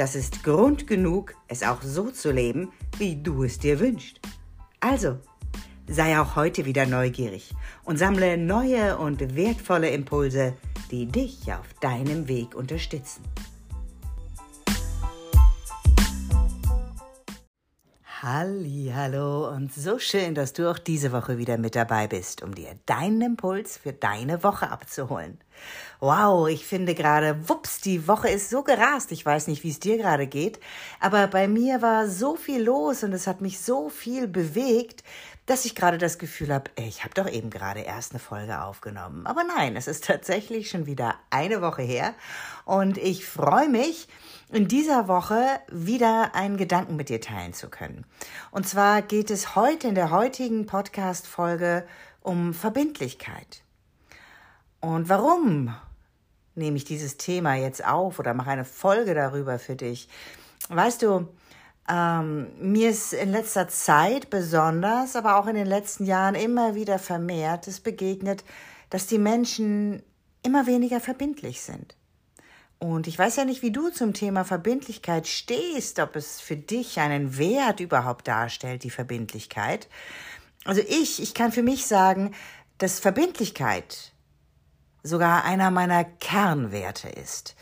das ist Grund genug, es auch so zu leben, wie du es dir wünschst. Also, sei auch heute wieder neugierig und sammle neue und wertvolle Impulse, die dich auf deinem Weg unterstützen. Halli, hallo und so schön, dass du auch diese Woche wieder mit dabei bist, um dir deinen Impuls für deine Woche abzuholen. Wow, ich finde gerade, wups, die Woche ist so gerast. Ich weiß nicht, wie es dir gerade geht, aber bei mir war so viel los und es hat mich so viel bewegt, dass ich gerade das Gefühl habe, ich habe doch eben gerade erst eine Folge aufgenommen. Aber nein, es ist tatsächlich schon wieder eine Woche her und ich freue mich, in dieser Woche wieder einen Gedanken mit dir teilen zu können. Und zwar geht es heute in der heutigen Podcast-Folge um Verbindlichkeit. Und warum nehme ich dieses Thema jetzt auf oder mache eine Folge darüber für dich? Weißt du, ähm, mir ist in letzter Zeit besonders, aber auch in den letzten Jahren immer wieder vermehrt es begegnet, dass die Menschen immer weniger verbindlich sind. Und ich weiß ja nicht, wie du zum Thema Verbindlichkeit stehst, ob es für dich einen Wert überhaupt darstellt, die Verbindlichkeit. Also ich, ich kann für mich sagen, dass Verbindlichkeit sogar einer meiner Kernwerte ist.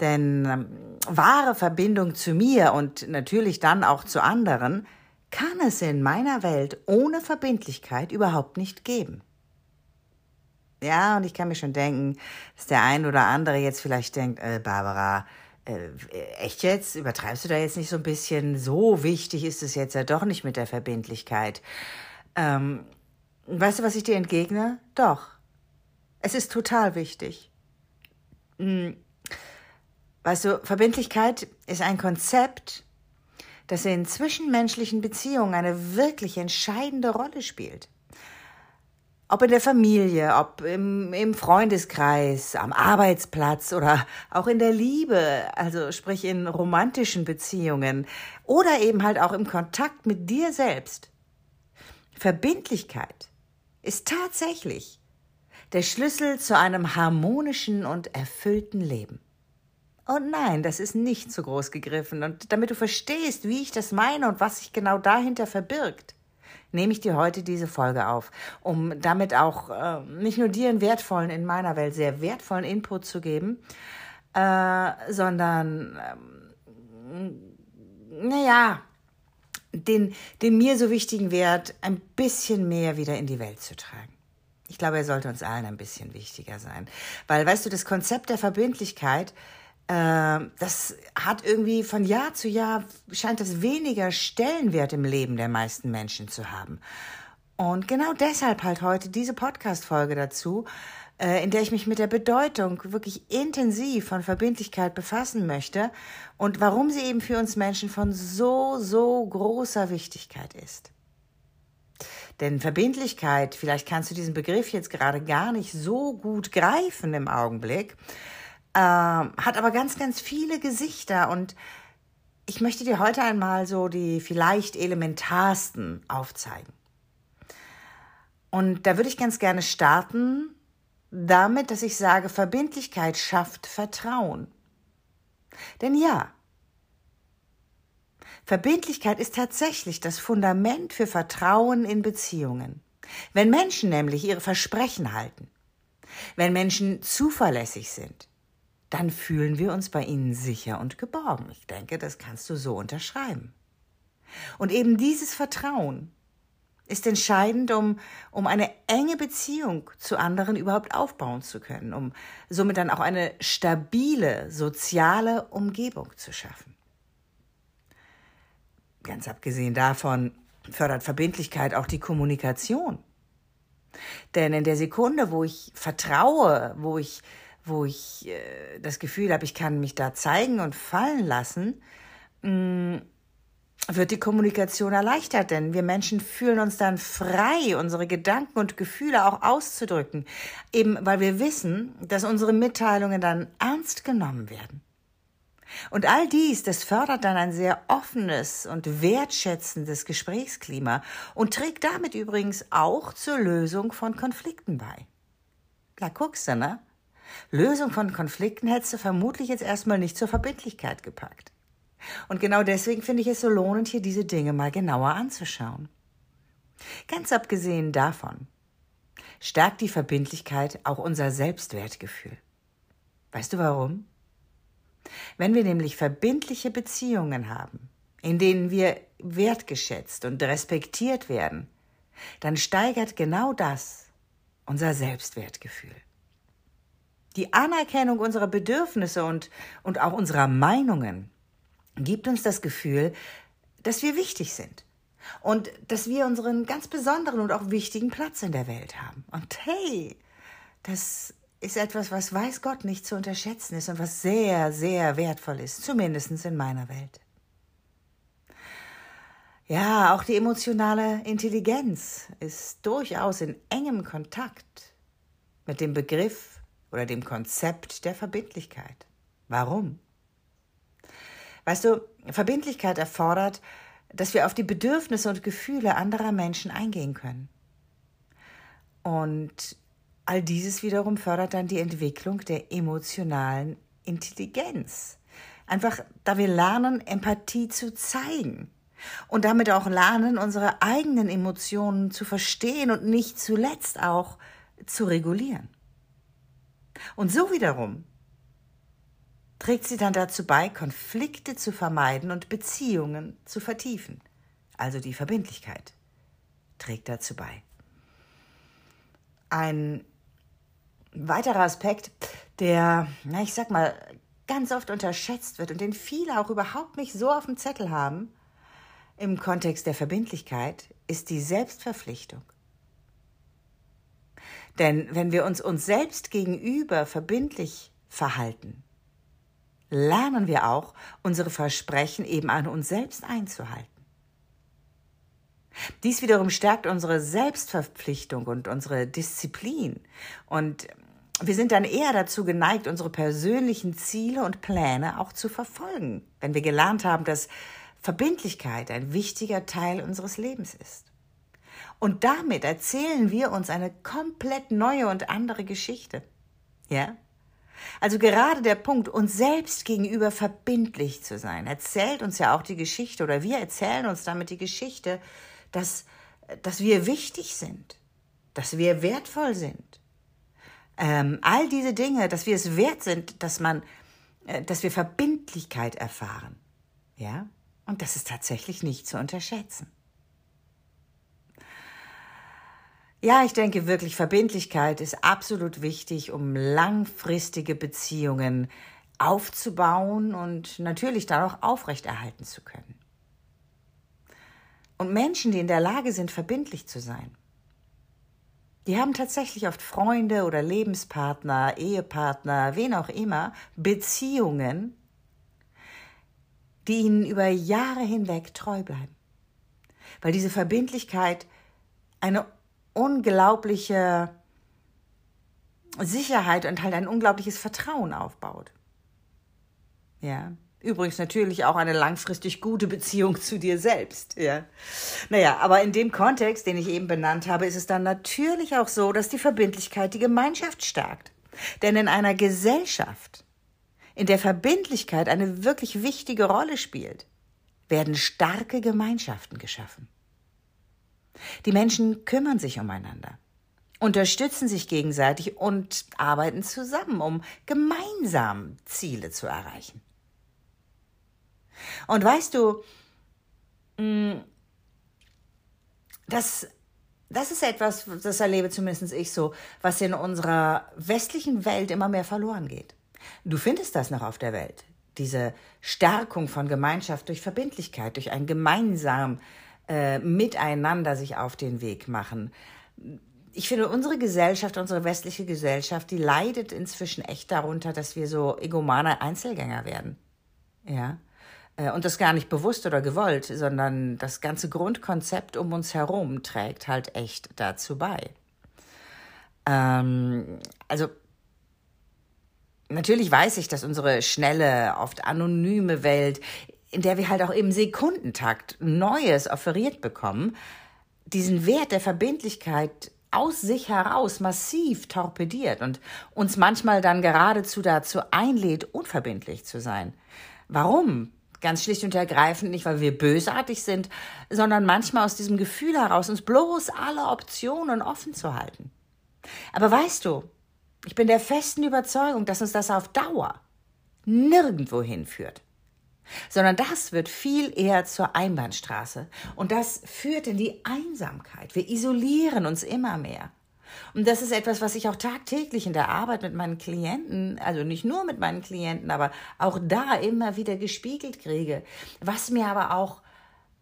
Denn ähm, wahre Verbindung zu mir und natürlich dann auch zu anderen kann es in meiner Welt ohne Verbindlichkeit überhaupt nicht geben. Ja, und ich kann mir schon denken, dass der ein oder andere jetzt vielleicht denkt, äh, Barbara, äh, echt jetzt? Übertreibst du da jetzt nicht so ein bisschen? So wichtig ist es jetzt ja doch nicht mit der Verbindlichkeit. Ähm, weißt du, was ich dir entgegne? Doch. Es ist total wichtig. Hm. Weißt du, Verbindlichkeit ist ein Konzept, das in zwischenmenschlichen Beziehungen eine wirklich entscheidende Rolle spielt. Ob in der Familie, ob im, im Freundeskreis, am Arbeitsplatz oder auch in der Liebe, also sprich in romantischen Beziehungen oder eben halt auch im Kontakt mit dir selbst. Verbindlichkeit ist tatsächlich der Schlüssel zu einem harmonischen und erfüllten Leben. Und nein, das ist nicht zu groß gegriffen. Und damit du verstehst, wie ich das meine und was sich genau dahinter verbirgt, nehme ich dir heute diese Folge auf, um damit auch äh, nicht nur dir einen wertvollen, in meiner Welt sehr wertvollen Input zu geben, äh, sondern, ähm, naja, den, den mir so wichtigen Wert ein bisschen mehr wieder in die Welt zu tragen. Ich glaube, er sollte uns allen ein bisschen wichtiger sein. Weil, weißt du, das Konzept der Verbindlichkeit, das hat irgendwie von Jahr zu Jahr scheint das weniger Stellenwert im Leben der meisten Menschen zu haben. Und genau deshalb halt heute diese Podcast-Folge dazu, äh, in der ich mich mit der Bedeutung wirklich intensiv von Verbindlichkeit befassen möchte und warum sie eben für uns Menschen von so, so großer Wichtigkeit ist. Denn Verbindlichkeit, vielleicht kannst du diesen Begriff jetzt gerade gar nicht so gut greifen im Augenblick, äh, hat aber ganz, ganz viele Gesichter und ich möchte dir heute einmal so die vielleicht elementarsten aufzeigen. Und da würde ich ganz gerne starten damit, dass ich sage, Verbindlichkeit schafft Vertrauen. Denn ja, Verbindlichkeit ist tatsächlich das Fundament für Vertrauen in Beziehungen. Wenn Menschen nämlich ihre Versprechen halten, wenn Menschen zuverlässig sind, dann fühlen wir uns bei ihnen sicher und geborgen. Ich denke, das kannst du so unterschreiben. Und eben dieses Vertrauen ist entscheidend, um, um eine enge Beziehung zu anderen überhaupt aufbauen zu können, um somit dann auch eine stabile soziale Umgebung zu schaffen. Ganz abgesehen davon fördert Verbindlichkeit auch die Kommunikation. Denn in der Sekunde, wo ich vertraue, wo ich wo ich äh, das Gefühl habe, ich kann mich da zeigen und fallen lassen, mh, wird die Kommunikation erleichtert, denn wir Menschen fühlen uns dann frei, unsere Gedanken und Gefühle auch auszudrücken, eben weil wir wissen, dass unsere Mitteilungen dann ernst genommen werden. Und all dies, das fördert dann ein sehr offenes und wertschätzendes Gesprächsklima und trägt damit übrigens auch zur Lösung von Konflikten bei. Na, guckst du, ne? Lösung von Konflikten hättest du vermutlich jetzt erstmal nicht zur Verbindlichkeit gepackt. Und genau deswegen finde ich es so lohnend, hier diese Dinge mal genauer anzuschauen. Ganz abgesehen davon stärkt die Verbindlichkeit auch unser Selbstwertgefühl. Weißt du warum? Wenn wir nämlich verbindliche Beziehungen haben, in denen wir wertgeschätzt und respektiert werden, dann steigert genau das unser Selbstwertgefühl. Die Anerkennung unserer Bedürfnisse und, und auch unserer Meinungen gibt uns das Gefühl, dass wir wichtig sind und dass wir unseren ganz besonderen und auch wichtigen Platz in der Welt haben. Und hey, das ist etwas, was weiß Gott nicht zu unterschätzen ist und was sehr, sehr wertvoll ist, zumindest in meiner Welt. Ja, auch die emotionale Intelligenz ist durchaus in engem Kontakt mit dem Begriff oder dem Konzept der Verbindlichkeit. Warum? Weißt du, Verbindlichkeit erfordert, dass wir auf die Bedürfnisse und Gefühle anderer Menschen eingehen können. Und all dieses wiederum fördert dann die Entwicklung der emotionalen Intelligenz. Einfach, da wir lernen, Empathie zu zeigen und damit auch lernen, unsere eigenen Emotionen zu verstehen und nicht zuletzt auch zu regulieren. Und so wiederum trägt sie dann dazu bei, Konflikte zu vermeiden und Beziehungen zu vertiefen. Also die Verbindlichkeit trägt dazu bei. Ein weiterer Aspekt, der, na, ich sag mal, ganz oft unterschätzt wird und den viele auch überhaupt nicht so auf dem Zettel haben, im Kontext der Verbindlichkeit, ist die Selbstverpflichtung. Denn wenn wir uns uns selbst gegenüber verbindlich verhalten, lernen wir auch, unsere Versprechen eben an uns selbst einzuhalten. Dies wiederum stärkt unsere Selbstverpflichtung und unsere Disziplin. Und wir sind dann eher dazu geneigt, unsere persönlichen Ziele und Pläne auch zu verfolgen, wenn wir gelernt haben, dass Verbindlichkeit ein wichtiger Teil unseres Lebens ist. Und damit erzählen wir uns eine komplett neue und andere Geschichte. Ja? Also gerade der Punkt, uns selbst gegenüber verbindlich zu sein, erzählt uns ja auch die Geschichte oder wir erzählen uns damit die Geschichte, dass, dass wir wichtig sind, dass wir wertvoll sind. Ähm, all diese Dinge, dass wir es wert sind, dass man, äh, dass wir Verbindlichkeit erfahren. Ja? Und das ist tatsächlich nicht zu unterschätzen. Ja, ich denke wirklich, Verbindlichkeit ist absolut wichtig, um langfristige Beziehungen aufzubauen und natürlich dann auch aufrechterhalten zu können. Und Menschen, die in der Lage sind, verbindlich zu sein, die haben tatsächlich oft Freunde oder Lebenspartner, Ehepartner, wen auch immer, Beziehungen, die ihnen über Jahre hinweg treu bleiben. Weil diese Verbindlichkeit eine unglaubliche Sicherheit und halt ein unglaubliches Vertrauen aufbaut. Ja. Übrigens natürlich auch eine langfristig gute Beziehung zu dir selbst, ja. Naja, aber in dem Kontext, den ich eben benannt habe, ist es dann natürlich auch so, dass die Verbindlichkeit die Gemeinschaft stärkt. Denn in einer Gesellschaft, in der Verbindlichkeit eine wirklich wichtige Rolle spielt, werden starke Gemeinschaften geschaffen. Die Menschen kümmern sich umeinander, unterstützen sich gegenseitig und arbeiten zusammen, um gemeinsam Ziele zu erreichen. Und weißt du, mm, das, das ist etwas, das erlebe zumindest ich so, was in unserer westlichen Welt immer mehr verloren geht. Du findest das noch auf der Welt. Diese Stärkung von Gemeinschaft durch Verbindlichkeit, durch ein gemeinsam äh, miteinander sich auf den Weg machen. Ich finde, unsere Gesellschaft, unsere westliche Gesellschaft, die leidet inzwischen echt darunter, dass wir so egomane Einzelgänger werden. Ja. Äh, und das gar nicht bewusst oder gewollt, sondern das ganze Grundkonzept um uns herum trägt halt echt dazu bei. Ähm, also natürlich weiß ich, dass unsere schnelle, oft anonyme Welt, in der wir halt auch im Sekundentakt Neues offeriert bekommen, diesen Wert der Verbindlichkeit aus sich heraus massiv torpediert und uns manchmal dann geradezu dazu einlädt, unverbindlich zu sein. Warum? Ganz schlicht und ergreifend nicht, weil wir bösartig sind, sondern manchmal aus diesem Gefühl heraus, uns bloß alle Optionen offen zu halten. Aber weißt du, ich bin der festen Überzeugung, dass uns das auf Dauer nirgendwo hinführt sondern das wird viel eher zur Einbahnstraße und das führt in die Einsamkeit. Wir isolieren uns immer mehr. Und das ist etwas, was ich auch tagtäglich in der Arbeit mit meinen Klienten, also nicht nur mit meinen Klienten, aber auch da immer wieder gespiegelt kriege. Was mir aber auch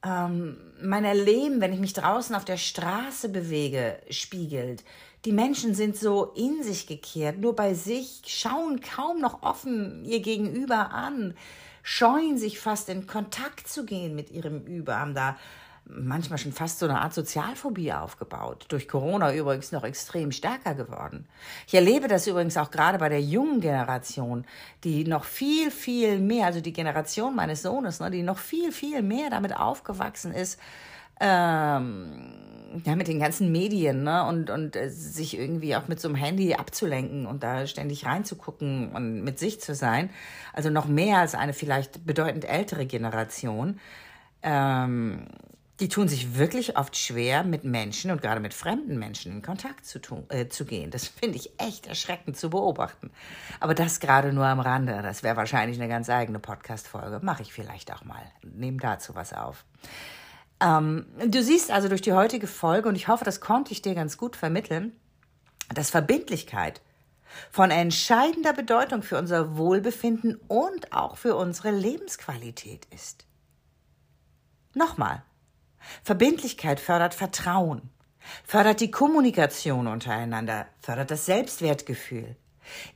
ähm, mein Erleben, wenn ich mich draußen auf der Straße bewege, spiegelt. Die Menschen sind so in sich gekehrt, nur bei sich, schauen kaum noch offen ihr Gegenüber an, scheuen sich fast in Kontakt zu gehen mit ihrem Über, haben da manchmal schon fast so eine Art Sozialphobie aufgebaut. Durch Corona übrigens noch extrem stärker geworden. Ich erlebe das übrigens auch gerade bei der jungen Generation, die noch viel, viel mehr, also die Generation meines Sohnes, ne, die noch viel, viel mehr damit aufgewachsen ist, ähm, ja, mit den ganzen Medien, ne, und, und äh, sich irgendwie auch mit so einem Handy abzulenken und da ständig reinzugucken und mit sich zu sein. Also noch mehr als eine vielleicht bedeutend ältere Generation. Ähm, die tun sich wirklich oft schwer, mit Menschen und gerade mit fremden Menschen in Kontakt zu, tun, äh, zu gehen. Das finde ich echt erschreckend zu beobachten. Aber das gerade nur am Rande. Das wäre wahrscheinlich eine ganz eigene Podcast-Folge. Mache ich vielleicht auch mal. Nehme dazu was auf. Ähm, du siehst also durch die heutige Folge, und ich hoffe, das konnte ich dir ganz gut vermitteln, dass Verbindlichkeit von entscheidender Bedeutung für unser Wohlbefinden und auch für unsere Lebensqualität ist. Nochmal, Verbindlichkeit fördert Vertrauen, fördert die Kommunikation untereinander, fördert das Selbstwertgefühl,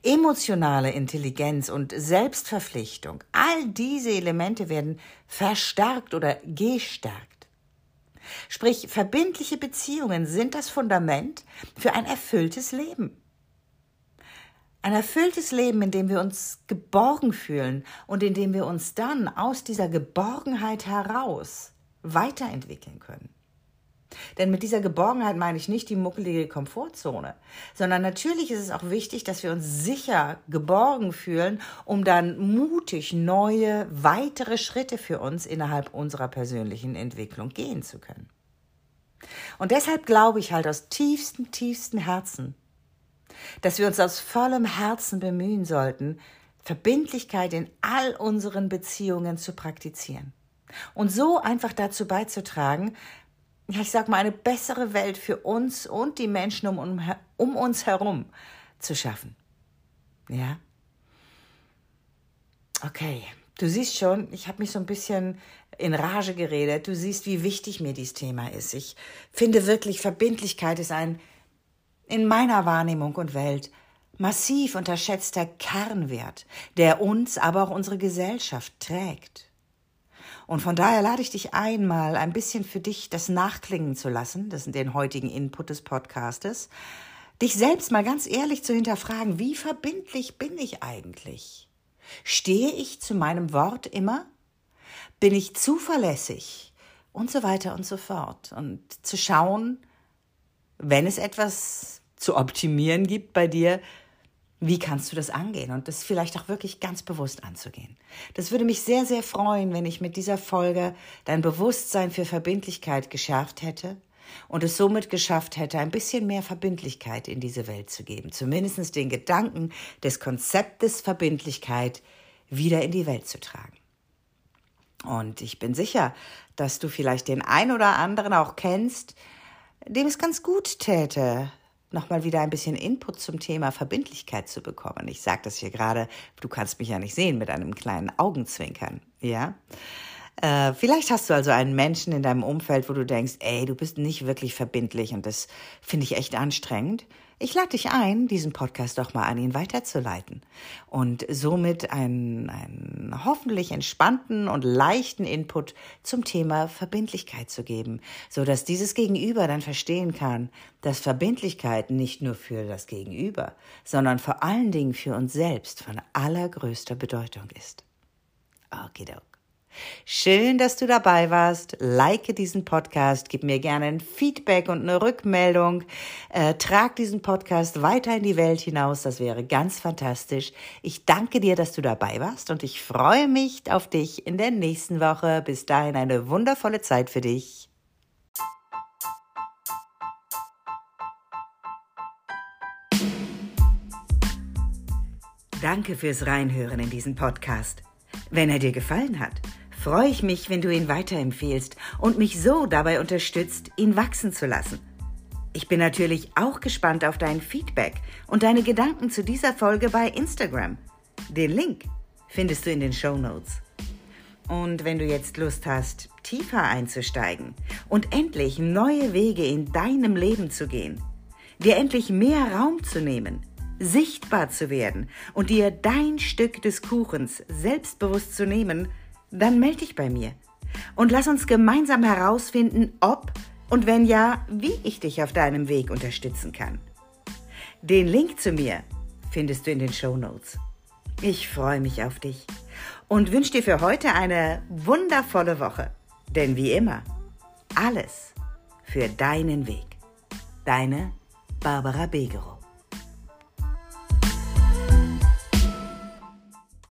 emotionale Intelligenz und Selbstverpflichtung. All diese Elemente werden verstärkt oder gestärkt. Sprich, verbindliche Beziehungen sind das Fundament für ein erfülltes Leben. Ein erfülltes Leben, in dem wir uns geborgen fühlen und in dem wir uns dann aus dieser Geborgenheit heraus weiterentwickeln können. Denn mit dieser Geborgenheit meine ich nicht die muckelige Komfortzone, sondern natürlich ist es auch wichtig, dass wir uns sicher geborgen fühlen, um dann mutig neue, weitere Schritte für uns innerhalb unserer persönlichen Entwicklung gehen zu können. Und deshalb glaube ich halt aus tiefstem, tiefstem Herzen, dass wir uns aus vollem Herzen bemühen sollten, Verbindlichkeit in all unseren Beziehungen zu praktizieren. Und so einfach dazu beizutragen, ja, ich sag mal, eine bessere Welt für uns und die Menschen um, um, uns herum zu schaffen. Ja? Okay, du siehst schon, ich habe mich so ein bisschen in Rage geredet. Du siehst, wie wichtig mir dieses Thema ist. Ich finde wirklich, Verbindlichkeit ist ein in meiner Wahrnehmung und Welt massiv unterschätzter Kernwert, der uns, aber auch unsere Gesellschaft trägt. Und von daher lade ich dich ein, mal ein bisschen für dich das nachklingen zu lassen, das sind den heutigen Input des Podcastes, dich selbst mal ganz ehrlich zu hinterfragen, wie verbindlich bin ich eigentlich? Stehe ich zu meinem Wort immer? Bin ich zuverlässig? Und so weiter und so fort. Und zu schauen, wenn es etwas zu optimieren gibt bei dir, wie kannst du das angehen und das vielleicht auch wirklich ganz bewusst anzugehen? Das würde mich sehr, sehr freuen, wenn ich mit dieser Folge dein Bewusstsein für Verbindlichkeit geschärft hätte und es somit geschafft hätte, ein bisschen mehr Verbindlichkeit in diese Welt zu geben. Zumindest den Gedanken des Konzeptes Verbindlichkeit wieder in die Welt zu tragen. Und ich bin sicher, dass du vielleicht den ein oder anderen auch kennst, dem es ganz gut täte, nochmal wieder ein bisschen Input zum Thema Verbindlichkeit zu bekommen. Ich sage das hier gerade, du kannst mich ja nicht sehen, mit einem kleinen Augenzwinkern, ja. Äh, vielleicht hast du also einen Menschen in deinem Umfeld, wo du denkst, ey, du bist nicht wirklich verbindlich und das finde ich echt anstrengend. Ich lade dich ein, diesen Podcast doch mal an ihn weiterzuleiten und somit einen, einen hoffentlich entspannten und leichten Input zum Thema Verbindlichkeit zu geben, so dass dieses Gegenüber dann verstehen kann, dass Verbindlichkeit nicht nur für das Gegenüber, sondern vor allen Dingen für uns selbst von allergrößter Bedeutung ist. Okidok. Schön, dass du dabei warst. Like diesen Podcast, gib mir gerne ein Feedback und eine Rückmeldung. Äh, trag diesen Podcast weiter in die Welt hinaus. Das wäre ganz fantastisch. Ich danke dir, dass du dabei warst und ich freue mich auf dich in der nächsten Woche. Bis dahin eine wundervolle Zeit für dich. Danke fürs Reinhören in diesen Podcast. Wenn er dir gefallen hat, freue ich mich, wenn du ihn weiterempfehlst und mich so dabei unterstützt, ihn wachsen zu lassen. Ich bin natürlich auch gespannt auf dein Feedback und deine Gedanken zu dieser Folge bei Instagram. Den Link findest du in den Show Notes. Und wenn du jetzt Lust hast, tiefer einzusteigen und endlich neue Wege in deinem Leben zu gehen, dir endlich mehr Raum zu nehmen, sichtbar zu werden und dir dein Stück des Kuchens selbstbewusst zu nehmen, dann melde dich bei mir und lass uns gemeinsam herausfinden, ob und wenn ja, wie ich dich auf deinem Weg unterstützen kann. Den Link zu mir findest du in den Show Notes. Ich freue mich auf dich und wünsche dir für heute eine wundervolle Woche. Denn wie immer, alles für deinen Weg. Deine Barbara Begerow.